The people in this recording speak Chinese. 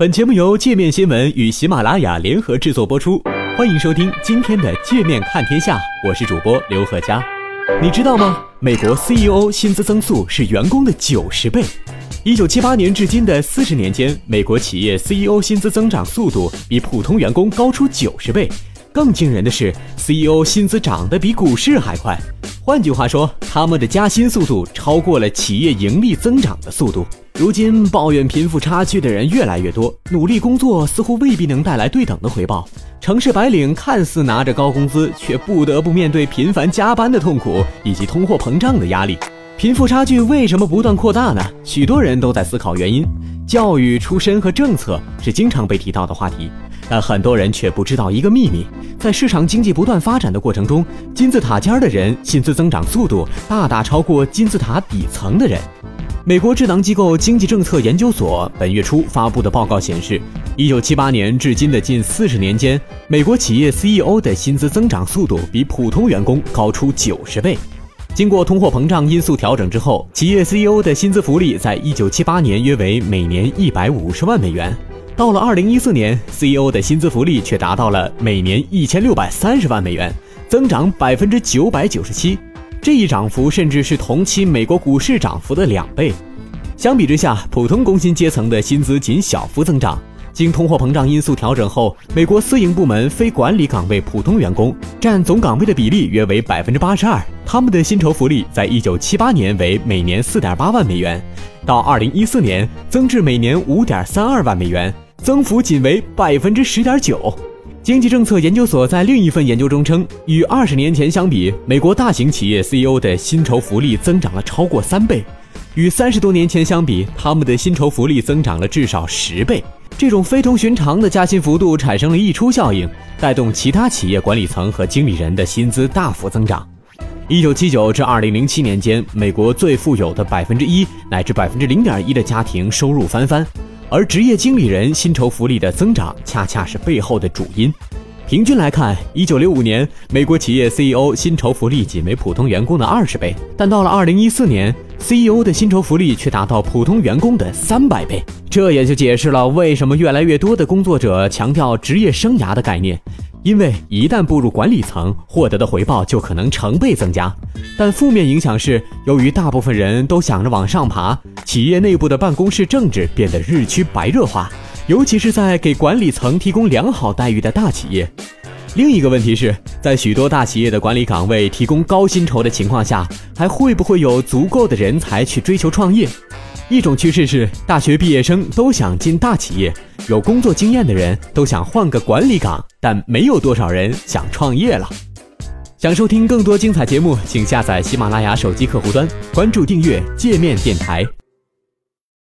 本节目由界面新闻与喜马拉雅联合制作播出，欢迎收听今天的界面看天下，我是主播刘贺佳。你知道吗？美国 CEO 薪资增速是员工的九十倍。一九七八年至今的四十年间，美国企业 CEO 薪资增长速度比普通员工高出九十倍。更惊人的是，CEO 薪资涨得比股市还快。换句话说，他们的加薪速度超过了企业盈利增长的速度。如今抱怨贫富差距的人越来越多，努力工作似乎未必能带来对等的回报。城市白领看似拿着高工资，却不得不面对频繁加班的痛苦以及通货膨胀的压力。贫富差距为什么不断扩大呢？许多人都在思考原因。教育、出身和政策是经常被提到的话题，但很多人却不知道一个秘密：在市场经济不断发展的过程中，金字塔尖的人薪资增长速度大大超过金字塔底层的人。美国智囊机构经济政策研究所本月初发布的报告显示，一九七八年至今的近四十年间，美国企业 CEO 的薪资增长速度比普通员工高出九十倍。经过通货膨胀因素调整之后，企业 CEO 的薪资福利在一九七八年约为每年一百五十万美元，到了二零一四年，CEO 的薪资福利却达到了每年一千六百三十万美元，增长百分之九百九十七。这一涨幅甚至是同期美国股市涨幅的两倍。相比之下，普通工薪阶层的薪资仅小幅增长。经通货膨胀因素调整后，美国私营部门非管理岗位普通员工占总岗位的比例约为百分之八十二。他们的薪酬福利在一九七八年为每年四点八万美元，到二零一四年增至每年五点三二万美元，增幅仅为百分之十点九。经济政策研究所在另一份研究中称，与二十年前相比，美国大型企业 CEO 的薪酬福利增长了超过三倍；与三十多年前相比，他们的薪酬福利增长了至少十倍。这种非同寻常的加薪幅度产生了溢出效应，带动其他企业管理层和经理人的薪资大幅增长。一九七九至二零零七年间，美国最富有的百分之一乃至百分之零点一的家庭收入翻番。而职业经理人薪酬福利的增长，恰恰是背后的主因。平均来看，一九六五年美国企业 CEO 薪酬福利仅为普通员工的二十倍，但到了二零一四年，CEO 的薪酬福利却达到普通员工的三百倍。这也就解释了为什么越来越多的工作者强调职业生涯的概念。因为一旦步入管理层，获得的回报就可能成倍增加。但负面影响是，由于大部分人都想着往上爬，企业内部的办公室政治变得日趋白热化，尤其是在给管理层提供良好待遇的大企业。另一个问题是在许多大企业的管理岗位提供高薪酬的情况下，还会不会有足够的人才去追求创业？一种趋势是，大学毕业生都想进大企业。有工作经验的人都想换个管理岗，但没有多少人想创业了。想收听更多精彩节目，请下载喜马拉雅手机客户端，关注订阅界面电台。